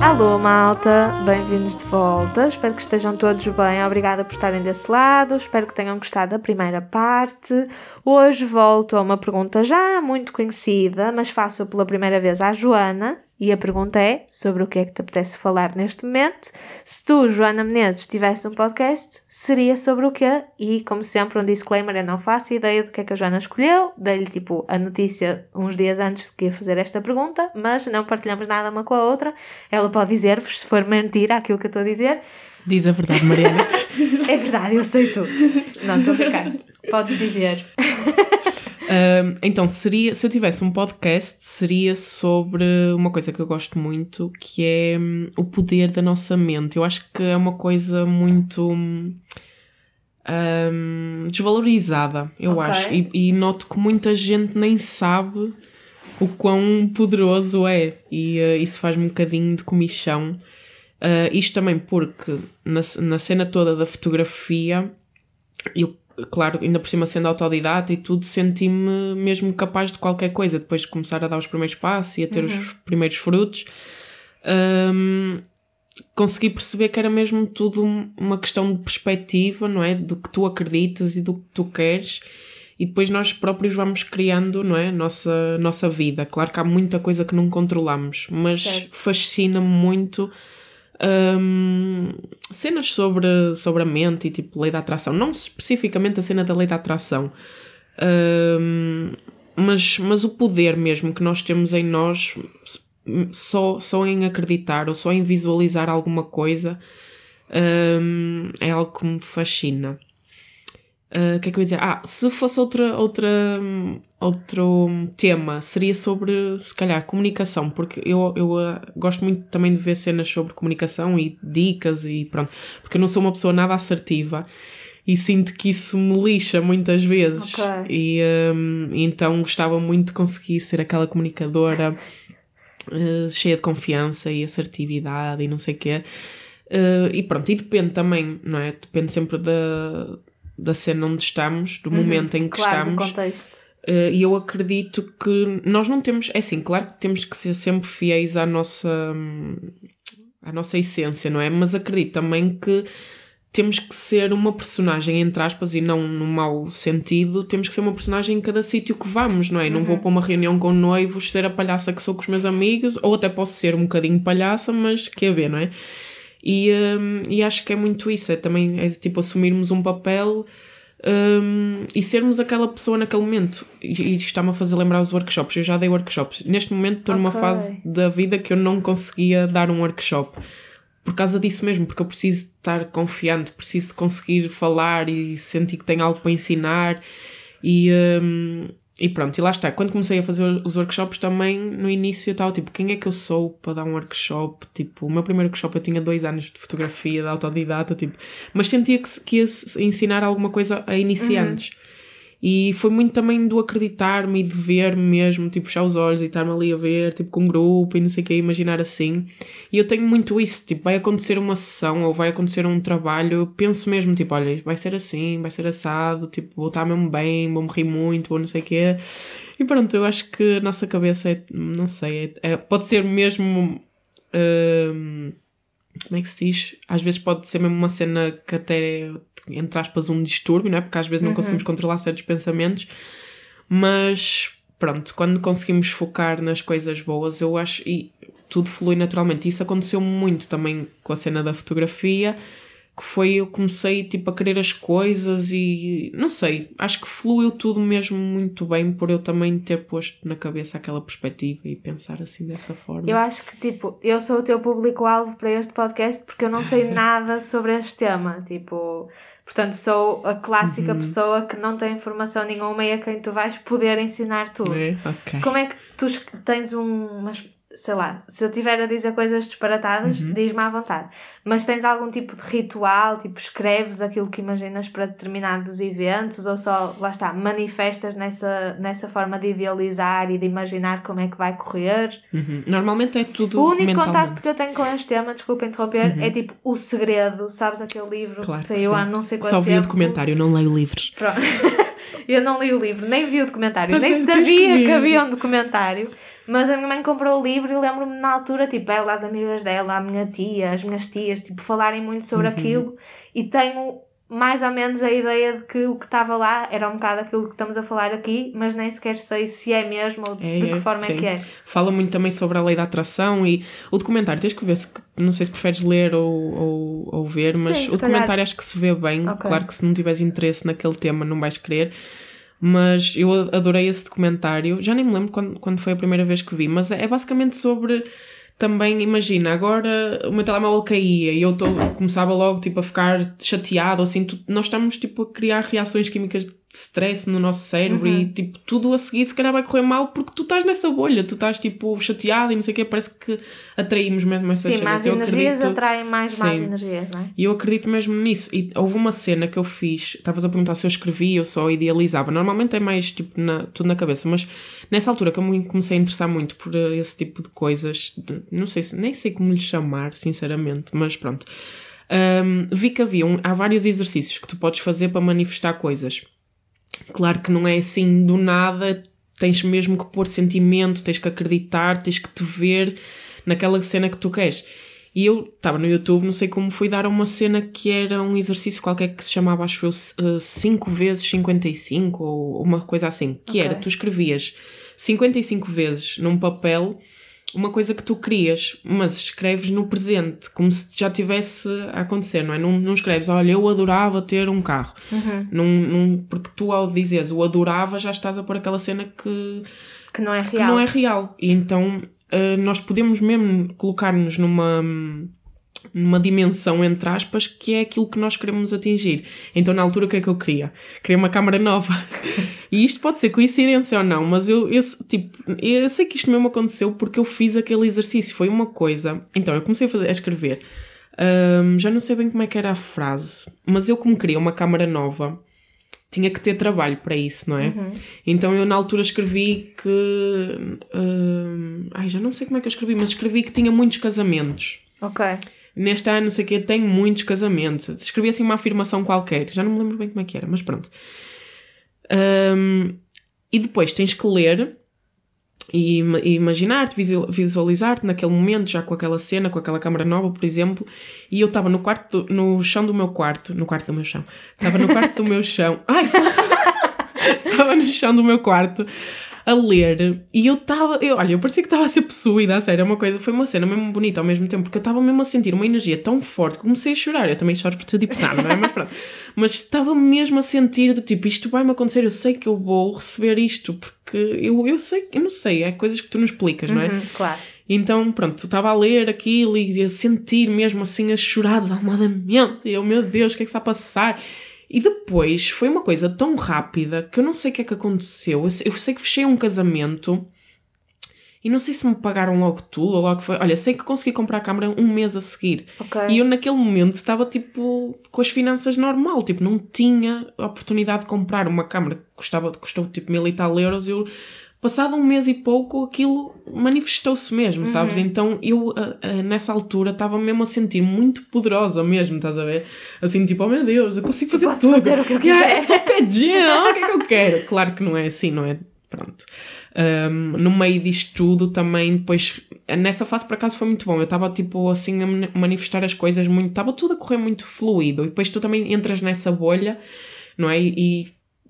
Alô malta, bem-vindos de volta. Espero que estejam todos bem. Obrigada por estarem desse lado. Espero que tenham gostado da primeira parte. Hoje volto a uma pergunta já muito conhecida, mas faço pela primeira vez à Joana. E a pergunta é sobre o que é que te apetece falar neste momento. Se tu, Joana Menezes, tivesse um podcast, seria sobre o quê? E, como sempre, um disclaimer: eu não faço ideia do que é que a Joana escolheu. Dei-lhe tipo a notícia uns dias antes que ia fazer esta pergunta, mas não partilhamos nada uma com a outra. Ela pode dizer-vos se for mentira aquilo que eu estou a dizer. Diz a verdade, Mariana. É verdade, eu sei tudo. Não, estou a brincar. Podes dizer. Então, seria, se eu tivesse um podcast, seria sobre uma coisa que eu gosto muito, que é hum, o poder da nossa mente. Eu acho que é uma coisa muito hum, hum, desvalorizada, eu Ok. acho. E, e noto que muita gente nem sabe o quão poderoso é. E eh, isso faz-me um bocadinho de comichão. Ah, isto também porque na, na cena toda da fotografia, eu, claro, ainda por cima sendo autodidata e tudo, senti-me mesmo capaz de qualquer coisa, depois de começar a dar os primeiros passos e a ter os primeiros frutos. Hum, consegui perceber que era mesmo tudo um- uma questão de perspectiva, não é? Do que tu acreditas e do que tu queres. E depois nós próprios vamos criando, não é? Nossa, nossa vida. Claro que há muita coisa que não controlamos, mas fascina-me muito hum, cenas sobre, sobre a mente e tipo lei da atração. Não especificamente a cena da lei da atração, hum, mas, mas o poder mesmo que nós temos em nós só, só em acreditar ou só em visualizar alguma coisa hum, é algo que me fascina. Uh, O que é que eu ia dizer? Ah, se fosse outra, outra, hum, outro tema, seria sobre, se calhar, comunicação, porque eu, eu uh, gosto muito também de ver cenas sobre comunicação e dicas e pronto, porque eu não sou uma pessoa nada assertiva e sinto que isso me lixa muitas vezes. Ok. E hum, então gostava muito de conseguir ser aquela comunicadora uh, cheia de confiança e assertividade e não sei o quê. Uh, e pronto, e depende também, não é? Depende sempre da, da cena onde estamos, do momento em que Uhum. claro, estamos. contexto. Uh, E eu acredito que nós não temos, é assim, claro que temos que ser sempre fiéis à nossa, hum, à nossa essência, não é? Mas acredito também que temos que ser uma personagem, entre aspas, e não no mau sentido, temos que ser uma personagem em cada sítio que vamos, não é? Não vou para uma reunião com noivos ser a palhaça que sou com os meus amigos, ou até posso ser um bocadinho palhaça, mas quer ver, não é? E, hum, e acho que é muito isso, é também é tipo assumirmos um papel hum, e sermos aquela pessoa naquele momento. E, e isto está-me a fazer lembrar os workshops. Eu já dei workshops. Neste momento estou numa Ok. fase da vida que eu não conseguia dar um workshop. Por causa disso mesmo, porque eu preciso estar confiante, preciso conseguir falar e sentir que tenho algo para ensinar. E, hum, e pronto, e lá está. Quando comecei a fazer os workshops também, no início eu estava tipo, quem é que eu sou para dar um workshop? Tipo, o meu primeiro workshop eu tinha dois anos de fotografia, de autodidata, tipo, mas sentia que, que ia ensinar alguma coisa a iniciantes. E foi muito também do acreditar-me e de ver-me mesmo, tipo, fechar os olhos e estar-me ali a ver, tipo, com um grupo e não sei o que, imaginar assim. E eu tenho muito isso, tipo, vai acontecer uma sessão ou vai acontecer um trabalho, penso mesmo, tipo, olha, vai ser assim, vai ser assado, tipo, vou estar mesmo bem, vou morrer muito, vou não sei o quê. E pronto, eu acho que a nossa cabeça é, não sei, é- é- pode ser mesmo. hum, como é que se diz? Às vezes pode ser mesmo uma cena que até, entre aspas, um distúrbio, não é? Porque às vezes não conseguimos controlar certos pensamentos, mas pronto, quando conseguimos focar nas coisas boas, eu acho, e tudo flui naturalmente. Isso aconteceu muito também com a cena da fotografia, que foi eu comecei tipo a querer as coisas e não sei, acho que fluiu tudo mesmo muito bem por eu também ter posto na cabeça aquela perspectiva e pensar assim dessa forma. Eu acho que, tipo, eu sou o teu público-alvo para este podcast porque eu não sei nada sobre este tema. Tipo, portanto, sou a clássica pessoa que não tem informação nenhuma e a quem tu vais poder ensinar tudo. É, ok. Como é que tu tens um- uma, es- sei lá, se eu estiver a dizer coisas disparatadas, Uhum. diz-me à vontade. Mas tens algum tipo de ritual, tipo, escreves aquilo que imaginas para determinados eventos ou só, lá está, manifestas nessa, nessa forma de idealizar e de imaginar como é que vai correr? Uhum. Normalmente é tudo O único contacto que eu tenho com este tema, desculpa interromper, é tipo O Segredo, sabes aquele livro Uhum. Claro que saiu há não sei quanto Só vi o tempo? documentário, não leio livros. Pronto. eu não li o livro, nem vi o documentário, Mas nem sabia que, havia um documentário. Mas a minha mãe comprou o livro e lembro-me na altura, tipo, ela, as amigas dela, a minha tia, as minhas tias, tipo, falarem muito sobre Uhum. aquilo e tenho mais ou menos a ideia de que o que estava lá era um bocado aquilo que estamos a falar aqui, mas nem sequer sei se é mesmo ou É, de que é, forma é sim. que é. Fala muito também sobre a lei da atração e o documentário, tens que ver se não sei se preferes ler ou, ou, ou ver, mas Sim, o documentário calhar. acho que se vê bem. Ok. Claro que se não tiveres interesse naquele tema não vais querer. Mas eu adorei esse documentário. Já nem me lembro quando, quando foi a primeira vez que vi, mas é basicamente sobre também, imagina, agora o meu telemóvel caía e eu tô, começava logo tipo, a ficar chateado, assim, tu- nós estamos tipo, a criar reações químicas stress no nosso cérebro Uhum. e tipo, tudo a seguir se calhar vai correr mal porque tu estás nessa bolha, tu estás tipo chateado e não sei o que, parece que atraímos mesmo essas Sim, más Eu energias acredito- atraem mais más Sim. energias, não é? e eu acredito mesmo nisso. E houve uma cena que eu fiz, estavas a perguntar se eu escrevia ou só idealizava. Normalmente é mais tipo na, tudo na cabeça, mas nessa altura que eu me comecei a interessar muito por eh, esse tipo de coisas, de- não sei se nem sei como lhe chamar, sinceramente, mas pronto. Ahm, vi que havia um- há vários exercícios que tu podes fazer para manifestar coisas. Claro que não é assim do nada, tens mesmo que pôr sentimento, tens que acreditar, tens que te ver naquela cena que tu queres. E eu estava no YouTube, não sei como fui dar a uma cena que era um exercício qualquer que se chamava, acho eu, 5 vezes 55 ou uma coisa assim. Que Ok. era, tu escrevias 55 vezes num papel uma coisa que tu querias, mas escreves no presente, como se já tivesse a acontecer, não é? Não, não escreves, olha, eu adorava ter um carro. Não, não, porque tu, ao dizeres o adorava, já estás a pôr aquela cena que, Que não é real. que não é real. E então eh, nós podemos mesmo colocar-nos numa, numa dimensão, entre aspas, que é aquilo que nós queremos atingir. Então, na altura, o que é que eu queria? Queria uma câmara nova. e isto pode ser coincidência ou não, mas eu, eu, tipo, eu sei que isto mesmo aconteceu porque eu fiz aquele exercício. Foi uma coisa. Então, eu comecei a, fazer, a escrever. Ahm, já não sei bem como é que era a frase, mas eu, como queria uma câmara nova, tinha que ter trabalho para isso, não é? Então eu na altura escrevi que. hum, ai, já não sei como é que eu escrevi, mas escrevi que tinha muitos casamentos. Ok. Neste ano, não sei o quê, tenho muitos casamentos. Escrevi assim uma afirmação qualquer, já não me lembro bem como é que era, mas pronto. Hum, e depois tens que ler e, ima- imaginar-te, visual- visualizar-te naquele momento, já com aquela cena, com aquela câmara nova, por exemplo. E eu estava no quarto, do- no chão do meu quarto, no quarto do meu chão, estava no quarto do meu chão, ai, estava no chão do meu quarto a ler e eu estava, eu, olha, eu parecia que estava a ser possuída, a sério, é uma coisa, foi uma cena mesmo bonita ao mesmo tempo, porque eu estava mesmo a sentir uma energia tão forte que comecei a chorar. Eu também choro por tudo e por nada, não é? Mas pronto. Mas estava mesmo a sentir do tipo, isto vai-me acontecer, eu sei que eu vou receber isto, porque eu, eu sei, eu não sei, é coisas que tu não explicas, não é? Hum, claro. Então, pronto, estava a ler aquilo e a sentir mesmo assim a chorar desalmadamente. E eu, meu Deus, o que é que está a passar? E depois foi uma coisa tão rápida que eu não sei o que é que aconteceu. Eu sei, que fechei um casamento e não sei se me pagaram logo tudo ou logo foi. Olha, sei que consegui comprar a câmara um mês a seguir. Ok. E eu naquele momento estava tipo com as finanças normal, tipo, não tinha a oportunidade de comprar uma câmara que custava, custou tipo mil e tal euros. Eu, passado um mês e pouco, aquilo manifestou-se mesmo, sabes? Então eu ah, ah, nessa altura estava mesmo a sentir muito poderosa mesmo, estás a ver? Assim, tipo, oh meu Deus, eu consigo fazer posso tudo. fazer o que eu Yeah, quiser. sou pedinha, o que é que eu quero? Claro que não é assim, não é? Pronto. Um, no meio disto tudo também depois nessa fase por acaso foi muito bom eu estava tipo assim a mani- manifestar as coisas muito estava tudo a correr muito fluido e depois tu também entras nessa bolha não é e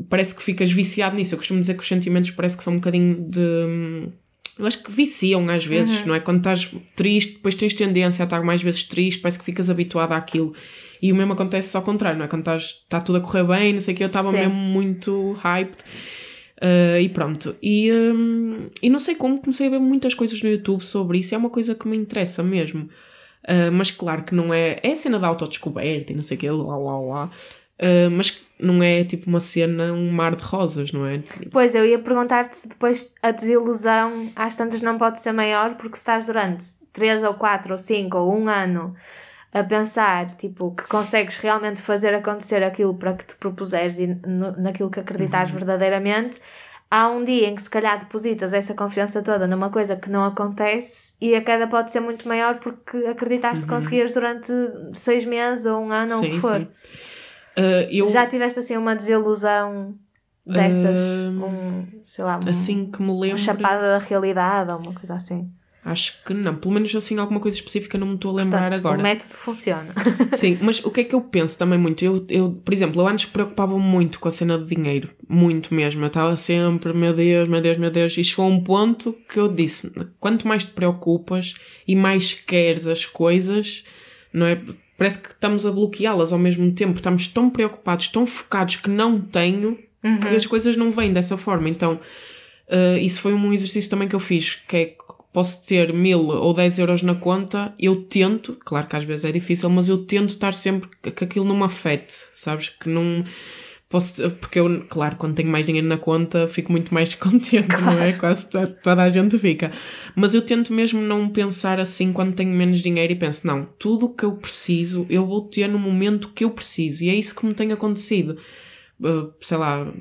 parece que ficas viciado nisso eu costumo dizer que os sentimentos parece que são um bocadinho de eu acho que viciam às vezes, não é? Quando estás triste, depois tens tendência a estar mais vezes triste, parece que ficas habituado àquilo. E o mesmo acontece ao contrário, não é? Quando estás, está tudo a correr bem, não sei o que, eu estava mesmo muito hyped. Uh, e pronto. E, um, e não sei como, comecei a ver muitas coisas no YouTube sobre isso, é uma coisa que me interessa mesmo. Uh, mas claro que não é. É a cena da autodescoberta e não sei o que, lá lá lá. Uh, mas não é tipo uma cena, um mar de rosas, não é? Pois, eu ia perguntar-te se depois a desilusão às tantas não pode ser maior, porque se estás durante 3 ou 4 ou 5 ou 1 ano a pensar, tipo, que consegues realmente fazer acontecer aquilo para que te propuseres e no, naquilo que acreditares verdadeiramente, há um dia em que se calhar depositas essa confiança toda numa coisa que não acontece e a queda pode ser muito maior porque acreditaste que conseguias durante seis meses ou um ano ou o que Sim, for. sim. Uh, eu, Já tiveste assim uma desilusão dessas, Hum, um, sei lá, um, assim que me uma lembro, chapada da realidade ou uma coisa assim. acho que não. Pelo menos assim, alguma coisa específica não me estou a lembrar Portanto, agora. O método funciona. Sim, mas o que é que eu penso também muito? Eu, eu por exemplo, eu antes preocupava-me muito com a cena do dinheiro, muito mesmo. Eu estava sempre, meu Deus, meu Deus, meu Deus, e chegou a um ponto que eu disse: quanto mais te preocupas e mais queres as coisas, não é? Parece que estamos a bloqueá-las ao mesmo tempo, estamos tão preocupados, tão focados que não tenho, que as coisas não vêm dessa forma. Então, Uh, isso foi um exercício também que eu fiz, que é que posso ter mil ou dez euros na conta, eu tento, claro que às vezes é difícil, mas eu tento estar sempre que que aquilo não me afete, sabes? Que não posso, porque eu, claro, quando tenho mais dinheiro na conta fico muito mais contente, não é? Quase to- toda a gente fica. Mas eu tento mesmo não pensar assim quando tenho menos dinheiro e penso, não, tudo o que eu preciso eu vou ter no momento que eu preciso, e é isso que me tem acontecido. Uh, sei lá,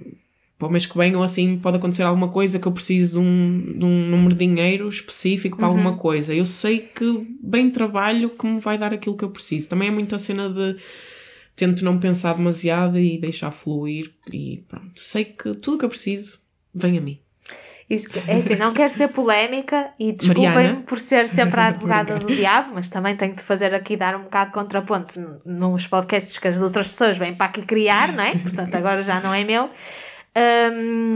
para o mês que vem ou assim pode acontecer alguma coisa que eu preciso de um, de um número de dinheiro específico para alguma coisa. Eu sei que bem trabalho que me vai dar aquilo que eu preciso. Também é muito a cena de tento não pensar demasiado e deixar fluir e pronto. Sei que tudo o que eu preciso vem a mim. Isso, é assim, não quero ser polémica e desculpem-me por ser sempre a advogada do diabo, mas também tenho de fazer aqui dar um bocado de contraponto nos podcasts que as outras pessoas vêm para aqui criar, não é? Portanto, agora já não é meu.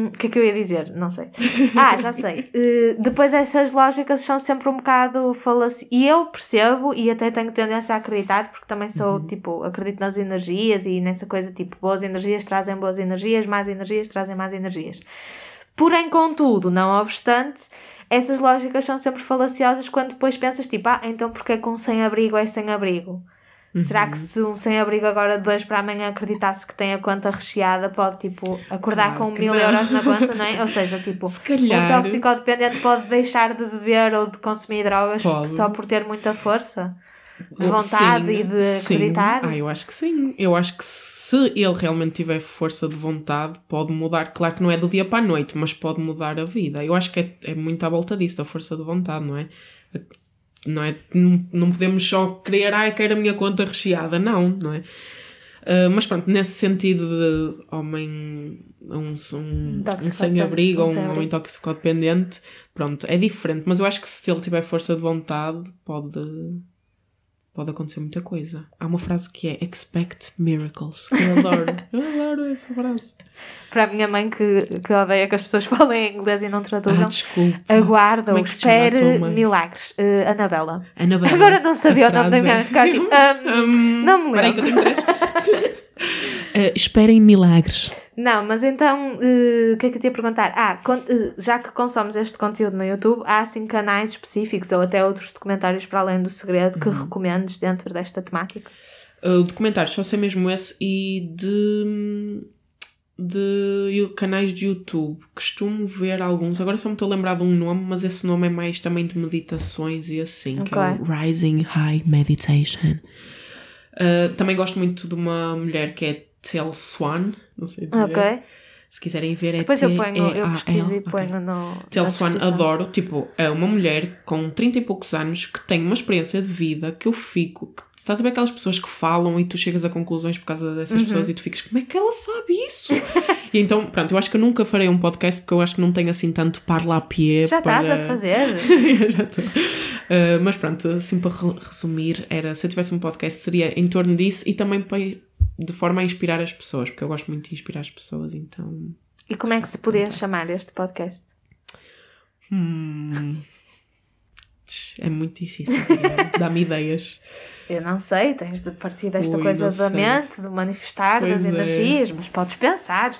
O que é que eu ia dizer? Não sei. Ah, já sei. Uh, depois essas lógicas são sempre um bocado falaci... E eu percebo e até tenho tendência a acreditar, porque também sou, tipo, acredito nas energias e nessa coisa, tipo, boas energias trazem boas energias, más energias trazem más energias. Porém, contudo, não obstante, essas lógicas são sempre falaciosas quando depois pensas, tipo, ah, então porquê que um sem-abrigo é sem-abrigo? Será Uhum. que se um sem-abrigo agora de hoje para amanhã acreditasse que tem a conta recheada, pode, tipo, acordar Claro com mil não. euros na conta, não é? Ou seja, tipo, Se calhar- um toxicodependente pode deixar de beber ou de consumir drogas Pode. só por ter muita força de vontade Sim, e de sim. acreditar. Ah, eu acho que sim. Eu acho que se ele realmente tiver força de vontade, pode mudar. Claro que não é do dia para a noite, mas pode mudar a vida. Eu acho que é, é muito à volta disso, da força de vontade, não é? Não, é? não, não podemos só querer, ai, quero a minha conta recheada. Não, não é? Ah, mas pronto, nesse sentido de homem, um, um, um sem-abrigo um ou um sem-abrigo. homem toxicodependente, pronto, é diferente. Mas eu acho que se ele tiver força de vontade, pode, pode acontecer muita coisa. Há uma frase que é expect miracles. Eu adoro. eu adoro essa frase. Para a minha mãe que, que odeia que as pessoas falem inglês e não Ah, traduzam, desculpa. aguarda ou é espere milagres. Uh, Anabela. Anabela. Agora não sabia o nome da minha mãe, "Hum, Hum, não me Espera aí que eu lembro. tenho três. Ah, esperem milagres. Não, mas então, uh, o que é que eu te ia perguntar? Ah, con- uh, já que consomes este conteúdo no YouTube, há assim canais específicos ou até outros documentários para além do segredo Uhum. que recomendes dentro desta temática? Uh, documentários, só sei mesmo esse e de, de canais de YouTube. Costumo ver alguns, agora só me estou a lembrar de um nome, mas esse nome é mais também de meditações e assim, que é o. Rising High Meditation. Uh, também gosto muito de uma mulher que é Tel Swan, não sei dizer. Ok. Se quiserem ver, é Depois eu ponho, eu pesquiso e ponho no. Tel Swan adoro, tipo, é uma mulher com 30 e poucos anos que tem uma experiência de vida que eu fico. Estás a ver aquelas pessoas que falam e tu chegas a conclusões por causa dessas Uhum. pessoas e tu ficas, como é que ela sabe isso? e então, pronto, eu acho que eu nunca farei um podcast porque eu acho que não tenho assim tanto parla a pie. Já estás para... a fazer? Já estou. Uh, mas pronto, assim para re- resumir, era se eu tivesse um podcast seria em torno disso e também para, de forma a inspirar as pessoas, porque eu gosto muito de inspirar as pessoas, então. E como é que se podia chamar este podcast? Hum, é muito difícil. Dá-me ideias. Eu não sei, tens de partir desta Ui, coisa da sei. mente, de manifestar Pois das é. energias, mas podes pensar.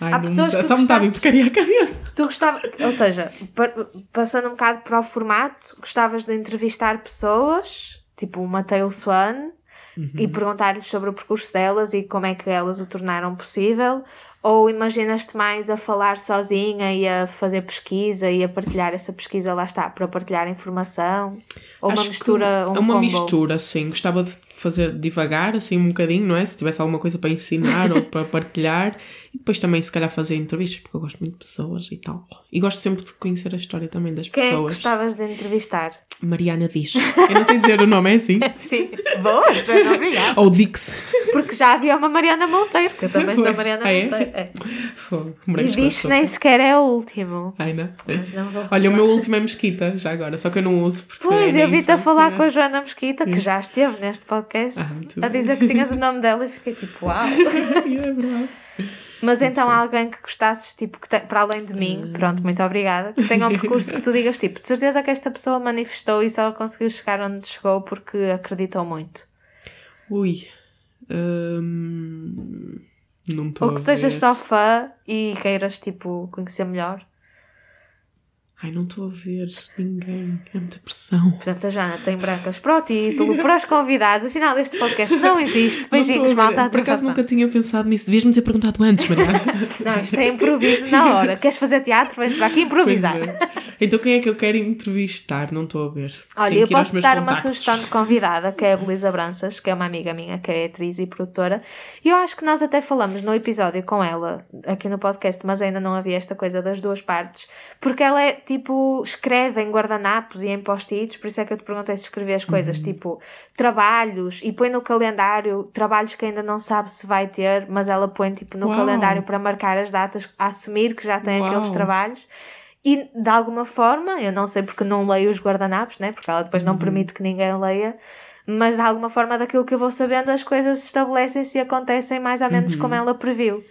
Ai, Há pessoas me- que só me está a vir gostasses- porcaria a cabeça. Tu gostavas, ou seja, pa- passando um bocado para o formato, gostavas de entrevistar pessoas, tipo uma Tail Swan, e perguntar-lhes sobre o percurso delas e como é que elas o tornaram possível? Ou imaginas-te mais a falar sozinha e a fazer pesquisa e a partilhar essa pesquisa, lá está, para partilhar informação? Ou uma Acho que mistura, um é uma combo? mistura, sim. Gostava de fazer devagar, assim, um bocadinho, não é? Se tivesse alguma coisa para ensinar ou para partilhar. E depois também, se calhar, fazer entrevistas, porque eu gosto muito de pessoas e tal. E gosto sempre de conhecer a história também das Quem é pessoas. gostavas de entrevistar? Mariana Diz. Eu não sei dizer o nome, é assim? Sim, boa, obrigada. Ou Dix. Porque já havia uma Mariana Monteiro, que eu também sou Pois. Mariana Ah, é? Monteiro. É. Fogo, E açúcar. nem sequer é o último. Ai, não? Mas não vou Olha, o meu último é Mesquita, já agora. Só que eu não uso porque. Pois, é eu vi-te a falar com a Joana Mesquita, que já esteve neste podcast, Ah, muito a dizer que tinhas o nome dela e fiquei tipo, uau. é verdade. Mas então alguém que gostasses, tipo, que te- para além de mim, pronto, muito obrigada, que tenha um percurso que tu digas, tipo, de certeza que esta pessoa manifestou e só conseguiu chegar onde chegou porque acreditou muito. Ui. Hum, não estou Ou que sejas só fã e queiras, tipo, conhecer melhor. Ai, não estou a ver ninguém. É muita pressão. Portanto, a Joana tem brancas para o título, para os convidados. Afinal, este podcast não existe. Beijinhos, malta. Por acaso nunca tinha pensado nisso. Devias-me ter perguntado antes, Mariana. Não, isto é improviso na hora. Queres fazer teatro? Vens para aqui improvisar. é. Então quem é que eu quero entrevistar? Não estou a ver. Olha, Tenho eu posso dar uma sugestão de convidada, que é a Belisa Branças, que é uma amiga minha, que é atriz e produtora. E eu acho que nós até falamos no episódio com ela, aqui no podcast, mas ainda não havia esta coisa das duas partes. Porque ela é, tipo, escreve em guardanapos e em post-its, por isso é que eu te perguntei se escrever as coisas, Uhum. tipo, trabalhos, e põe no calendário trabalhos que ainda não sabe se vai ter, mas ela põe, tipo, no Uau. calendário para marcar as datas, a assumir que já tem Uau. aqueles trabalhos. E de alguma forma, eu não sei porque não leio os guardanapos, né? Porque ela depois não Uhum. permite que ninguém leia, mas de alguma forma, daquilo que eu vou sabendo, as coisas estabelecem-se e acontecem mais ou menos como ela previu.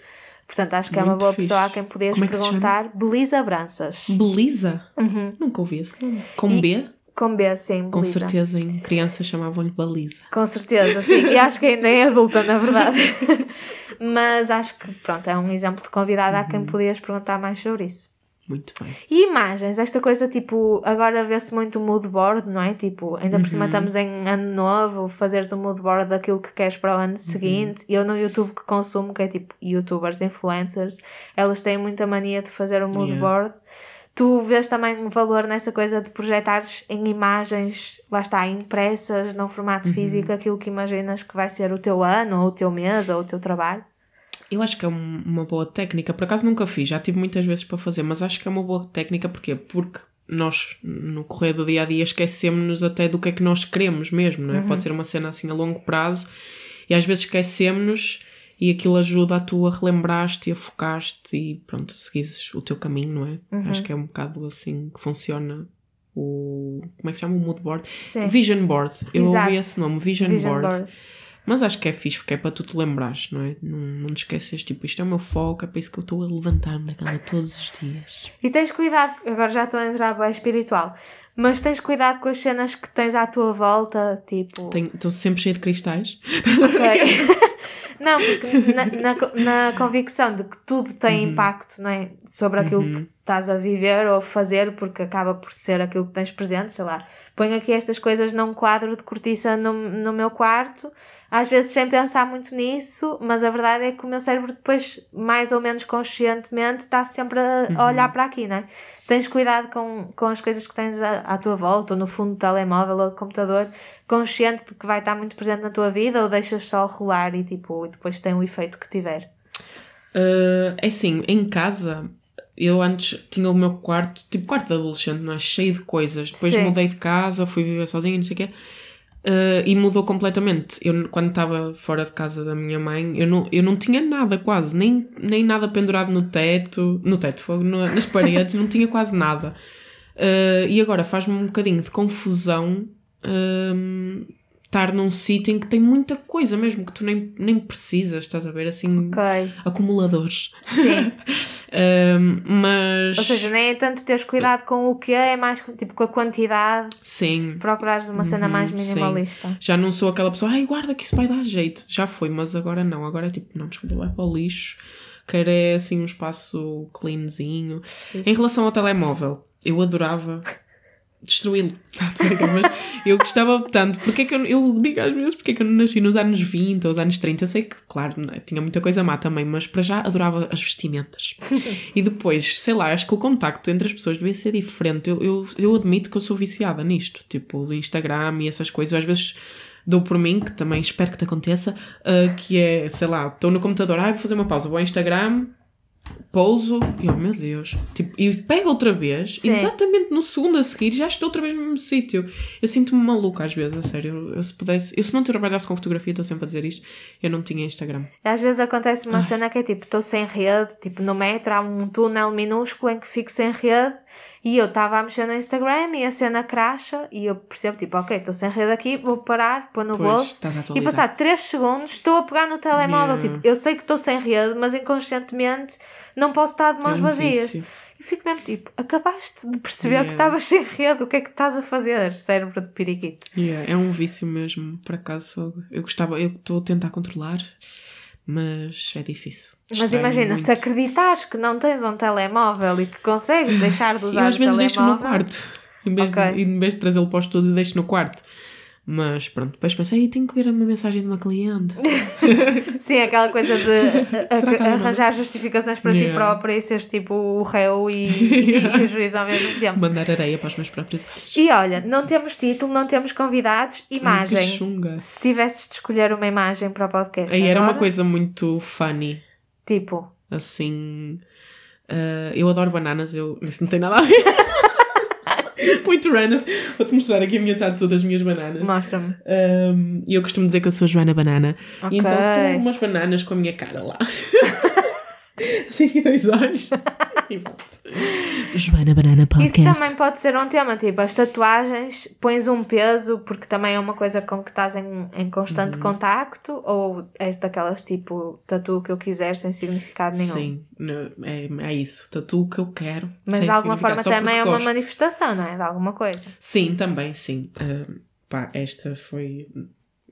Portanto, acho que é uma Uhum. Muito boa fixe. pessoa a quem podias Como é perguntar. Belisa Branças. Belisa? Uhum. Nunca ouvi esse nome. Com B? Com B, sim, Com Belisa. certeza em criança chamavam-lhe Baliza. Com certeza, sim. E acho que ainda é adulta, na verdade. Mas acho que, pronto, é um exemplo de convidada a Uhum. quem podias perguntar mais sobre isso. Muito bem. E imagens, esta coisa tipo, agora vê-se muito o mood board, não é? Tipo, ainda por Uhum. cima estamos em ano novo, fazeres o mood board daquilo que queres para o Uhum. ano seguinte. Eu no YouTube que consumo, que é tipo youtubers, influencers, elas têm muita mania de fazer o mood Yeah. board. Tu vês também um valor nessa coisa de projetares em imagens, lá está, impressas, num formato Uhum. físico, aquilo que imaginas que vai ser o teu ano, ou o teu mês, ou o teu trabalho. Eu acho que é um- uma boa técnica. Por acaso nunca fiz, já tive muitas vezes para fazer, mas acho que é uma boa técnica porquê? porque nós, no correr do dia a dia, esquecemos-nos até do que é que nós queremos mesmo, não é? Pode ser uma cena assim a longo prazo e às vezes esquecemos-nos e aquilo ajuda a tu a relembrar-te e a focar-te e pronto, seguires o teu caminho, não é? Acho que é um bocado assim que funciona o. Como é que se chama? O mood board? Sim. Vision board. Eu Exato. ouvi esse nome, Vision, Vision board. board. Mas acho que é fixe porque é para tu te lembrares, não é? Não, não te esqueces, tipo, isto é o meu foco, é para isso que eu estou a levantar-me da cama todos os dias. E tens cuidado, agora já estou a entrar bem espiritual, mas tens cuidado com as cenas que tens à tua volta, tipo. Tenho- Estou sempre cheio de cristais. Ok. não, porque na, na, na convicção de que tudo tem Uhum. impacto não é? sobre aquilo que estás a viver ou fazer, porque acaba por ser aquilo que tens presente, sei lá. Ponho aqui estas coisas num quadro de cortiça no, no meu quarto, às vezes sem pensar muito nisso, mas a verdade é que o meu cérebro depois, mais ou menos conscientemente, está sempre a, a olhar para aqui, não é? Tens cuidado com, com as coisas que tens à, à tua volta, ou no fundo do telemóvel ou do computador, consciente de que vai estar muito presente na tua vida, ou deixas só rolar e, tipo, e depois tem o efeito que tiver? Uh, é assim, em casa, eu antes tinha o meu quarto, tipo quarto de adolescente, não é? Cheio de coisas. Depois Sim. mudei de casa, fui viver sozinha, não sei o quê. Uh, e mudou completamente. Eu, quando estava fora de casa da minha mãe, eu não, eu não tinha nada quase, nem, nem nada pendurado no teto, no teto, foi no- nas paredes, não tinha quase nada. Uh, e agora faz-me um bocadinho de confusão um, estar num sítio em que tem muita coisa mesmo que tu nem, nem precisas, estás a ver? Assim, Ok. acumuladores. Sim. Um, mas. Ou seja, nem é tanto teres cuidado com o que é, é mais tipo com a quantidade, sim. procurares uma cena Uhum, mais sim. minimalista. Já não sou aquela pessoa, ai, guarda que isso vai dar jeito. Já foi, mas agora não. Agora é tipo, não, desculpa, vai para o lixo. Quero é assim um espaço cleanzinho. Em relação ao telemóvel, eu adorava destruí-lo. Mas eu gostava tanto. Porque é que eu, eu digo às vezes porque é que eu não nasci nos anos 20 ou os anos 30. Eu sei que, claro, né, tinha muita coisa má também, mas para já adorava as vestimentas. e depois, sei lá, acho que o contacto entre as pessoas devia ser diferente. Eu, eu, eu admito que eu sou viciada nisto, tipo, do Instagram e essas coisas. Eu, às vezes dou por mim, que também espero que te aconteça, uh, que é, sei lá, estou no computador, ah, vou fazer uma pausa, vou ao Instagram, pouso e oh meu Deus, tipo, e pego outra vez, Sim. exatamente no segundo a seguir, já estou outra vez no mesmo sítio. Eu sinto-me maluca às vezes, a sério. Eu, eu se pudesse, eu se não trabalhasse com fotografia, estou sempre a dizer isto, eu não tinha Instagram. Às vezes acontece uma cena que é tipo, estou sem rede, tipo no metro há um túnel minúsculo em que fico sem rede e eu estava a mexer no Instagram e a cena cracha e eu percebo tipo, ok, estou sem rede aqui, vou parar, pôr no Pois, bolso e passar 3 segundos estou a pegar no telemóvel, Yeah. tipo, eu sei que estou sem rede, mas inconscientemente não posso estar de mãos um vazias. vício. E fico mesmo tipo, acabaste de perceber Yeah. que estavas sem rede, o que é que estás a fazer, cérebro de periquito? Yeah, é um vício mesmo, por acaso. Eu gostava, eu estou a tentar controlar, mas é difícil. Mas Distrai-me imagina, muito. se acreditares que não tens um telemóvel e que consegues deixar de usar às o vezes deixo no quarto. Em vez, Ok. de, em vez de trazê-lo para o estúdio, deixo no quarto. Mas pronto, depois pensei, "Ei, tenho que ver uma mensagem de uma cliente. Sim, aquela coisa de arranjar justificações para ti Yeah. própria e seres tipo o réu e, e o juiz ao mesmo tempo. Mandar areia para os meus próprios olhos. E olha, não temos título, não temos convidados, Ai, que imagem. chunga. Se tivesses de escolher uma imagem para o podcast. Aí era uma agora, coisa muito funny. Tipo, Assim. ah, eu adoro bananas, eu. Isso não tem nada a ver. muito random. Vou-te mostrar aqui a minha tatu das minhas bananas. mostra-me. Um, E eu costumo dizer que eu sou a Joana Banana. Ok. E então se calhar umas bananas com a minha cara lá. assim, dois olhos. Joana Banana Isso também pode ser um tema, tipo, as tatuagens, pões um peso porque também é uma coisa com que estás em, em constante Uhum. contacto ou és daquelas tipo, tatu que eu quiser sem significado nenhum? Sim, é, é isso. Tatu o que eu quero. Mas de alguma forma também é uma gosto. manifestação, não é? De alguma coisa. Sim, também, sim. Ah, pá, esta foi.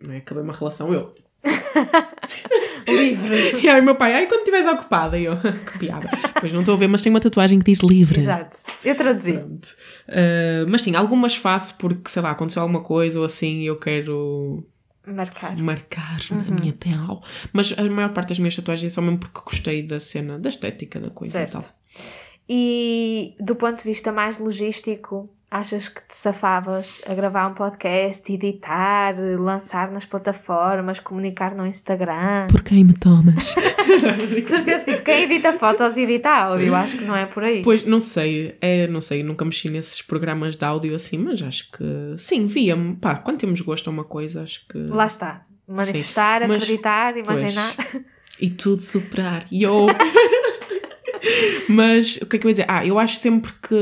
Não é? Acabei uma relação, eu. Livre. E aí meu pai, ai, quando estiveres ocupada, e eu, que piada. Pois não estou a ver, mas tem uma tatuagem que diz livre. Exato. Eu traduzi. Ah, mas sim, algumas faço porque, sei lá, aconteceu alguma coisa ou assim e eu quero Marcar. marcar Uhum. a minha pele. Mas a maior parte das minhas tatuagens é só mesmo porque gostei da cena, da estética da coisa Certo. e tal. E do ponto de vista mais logístico, achas que te safavas a gravar um podcast, editar, lançar nas plataformas, comunicar no Instagram? Por quem me tomas? De certeza, tipo, quem edita fotos edita áudio. Acho que não é por aí. Pois, não sei, é, não sei, nunca mexi nesses programas de áudio assim, mas acho que sim, via-me, pá, quando temos gosto a uma coisa, acho que. Lá está. Manifestar, Sim, mas- acreditar, imaginar. E tudo superar. Yo! Mas o que é que eu ia dizer? Ah, eu acho sempre que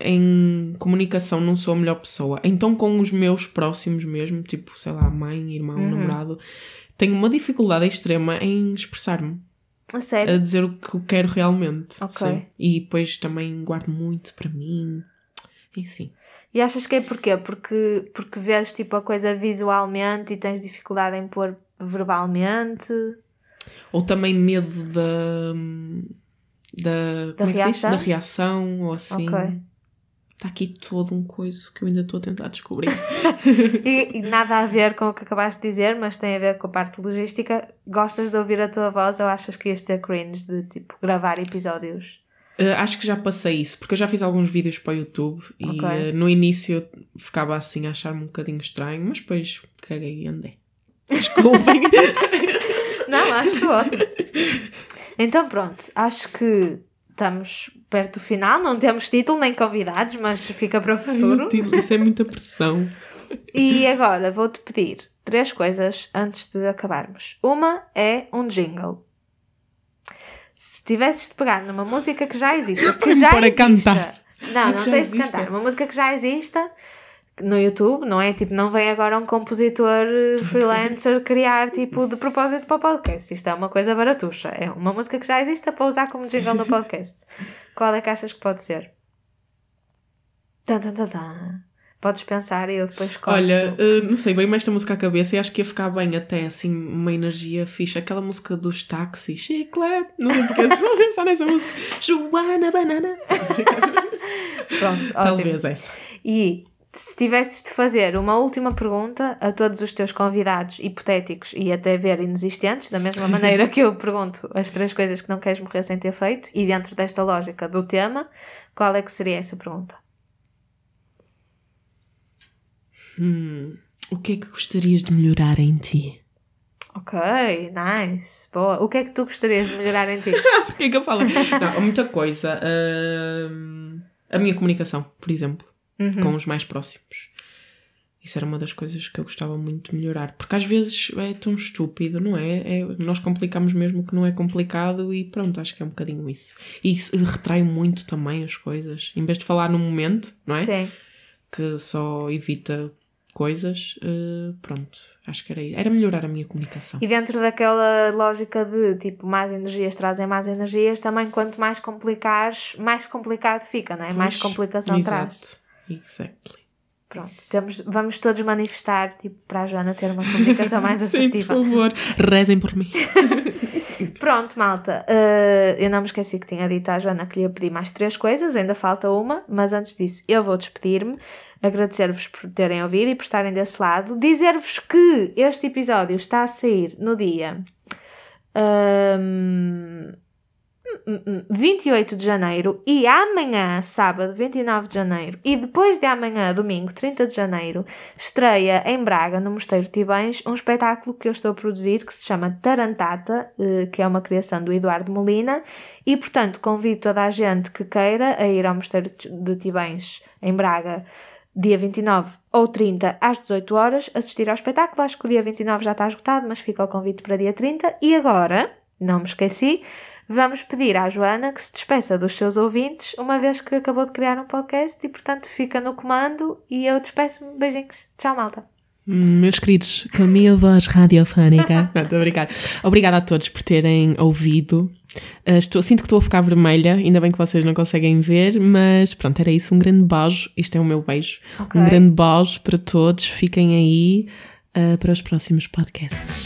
em comunicação não sou a melhor pessoa. Então, com os meus próximos mesmo, tipo, sei lá, mãe, irmão, Uhum. namorado, tenho uma dificuldade extrema em expressar-me, A a sério. dizer o que eu quero realmente. Ok. sim. E depois também guardo muito para mim. Enfim. E achas que é porquê? Porque, porque vês tipo a coisa visualmente e tens dificuldade em pôr verbalmente? Ou também medo da. Da, como é reação? da reação, ou assim. Ok. Está aqui todo um coisa que eu ainda estou a tentar descobrir. E, e nada a ver com o que acabaste de dizer, mas tem a ver com a parte logística. Gostas de ouvir a tua voz ou achas que ias ter cringe de tipo gravar episódios? Uh, acho que já passei isso, porque eu já fiz alguns vídeos para o YouTube e uh, no início ficava assim a achar-me um bocadinho estranho, mas depois caguei e andei. Desculpem. Não, acho ótimo. Então pronto, acho que estamos perto do final. Não temos título nem convidados, mas fica para o futuro. Isso é muita pressão. E agora vou-te pedir três coisas antes de acabarmos. Uma é um jingle. Se tivesses de pegar numa música que já existe, que já exista. cantar. Não, Ah, não tens de cantar. Uma música que já exista no YouTube, não é? Tipo, não vem agora um compositor eh, freelancer criar tipo de propósito para o podcast. Isto é uma coisa baratuxa. É uma música que já exista para usar como jingle no podcast. Qual é que achas que pode ser? Tan, tan, tan, tan. Podes pensar e eu depois conto. Olha, uh, não sei, bem esta música à cabeça e acho que ia ficar bem até assim, uma energia fixe. Aquela música dos táxis, chiclete, não sei porque estou a pensar nessa música. Joana Banana. Pronto, ótimo. Talvez essa. E se tivesses de fazer uma última pergunta a todos os teus convidados hipotéticos e até ver inexistentes, da mesma maneira que eu pergunto as três coisas que não queres morrer sem ter feito, e dentro desta lógica do tema, qual é que seria essa pergunta? Hum, o que é que gostarias de melhorar em ti? Ok, nice, boa. O que é que tu gostarias de melhorar em ti? Porquê que eu falo? Não, muita coisa. Hum, a minha comunicação, por exemplo, com os mais próximos. Isso era uma das coisas que eu gostava muito de melhorar. Porque às vezes é tão estúpido, não é? é nós complicamos mesmo o que não é complicado e pronto, acho que é um bocadinho isso. E isso retrai muito também as coisas. Em vez de falar no momento, não é? Sim. Que só evita coisas, eh, pronto, acho que era isso. Era melhorar a minha comunicação. E dentro daquela lógica de tipo, mais energias trazem mais energias, também quanto mais complicares, mais complicado fica, não é? mais Pois, complicação traz. Exactly. Pronto, temos, vamos todos manifestar tipo, para a Joana ter uma comunicação mais Sim, por assertiva. favor, rezem por mim. Pronto, malta. eh, eu não me esqueci que tinha dito à Joana que lhe ia pedir mais três coisas, ainda falta uma, mas antes disso eu vou despedir-me, agradecer-vos por terem ouvido e por estarem desse lado, dizer-vos que este episódio está a sair no dia hum, hum, 28 de janeiro e amanhã, sábado 29 de janeiro, e depois de amanhã, domingo 30 de janeiro, estreia em Braga, no Mosteiro de Tibães, um espetáculo que eu estou a produzir que se chama Tarantata, eh, que é uma criação do Eduardo Molina, e portanto convido toda a gente que queira a ir ao Mosteiro de Tibães em Braga dia 29 ou 30 às 18 horas assistir ao espetáculo. Acho que o dia 29 já está esgotado, mas fica o convite para dia 30. E agora, não me esqueci, vamos pedir à Joana que se despeça dos seus ouvintes, uma vez que acabou de criar um podcast e, portanto, fica no comando e eu despeço-me. Beijinhos. Tchau, malta. Meus queridos, com a minha voz radiofónica. Não, estou a brincar. Obrigada a todos por terem ouvido. Uh, estou, sinto que estou a ficar vermelha, ainda bem que vocês não conseguem ver, mas pronto, era isso. Um grande beijo. Isto é o meu beijo. Ok. Um grande beijo para todos. Fiquem aí uh, para os próximos podcasts.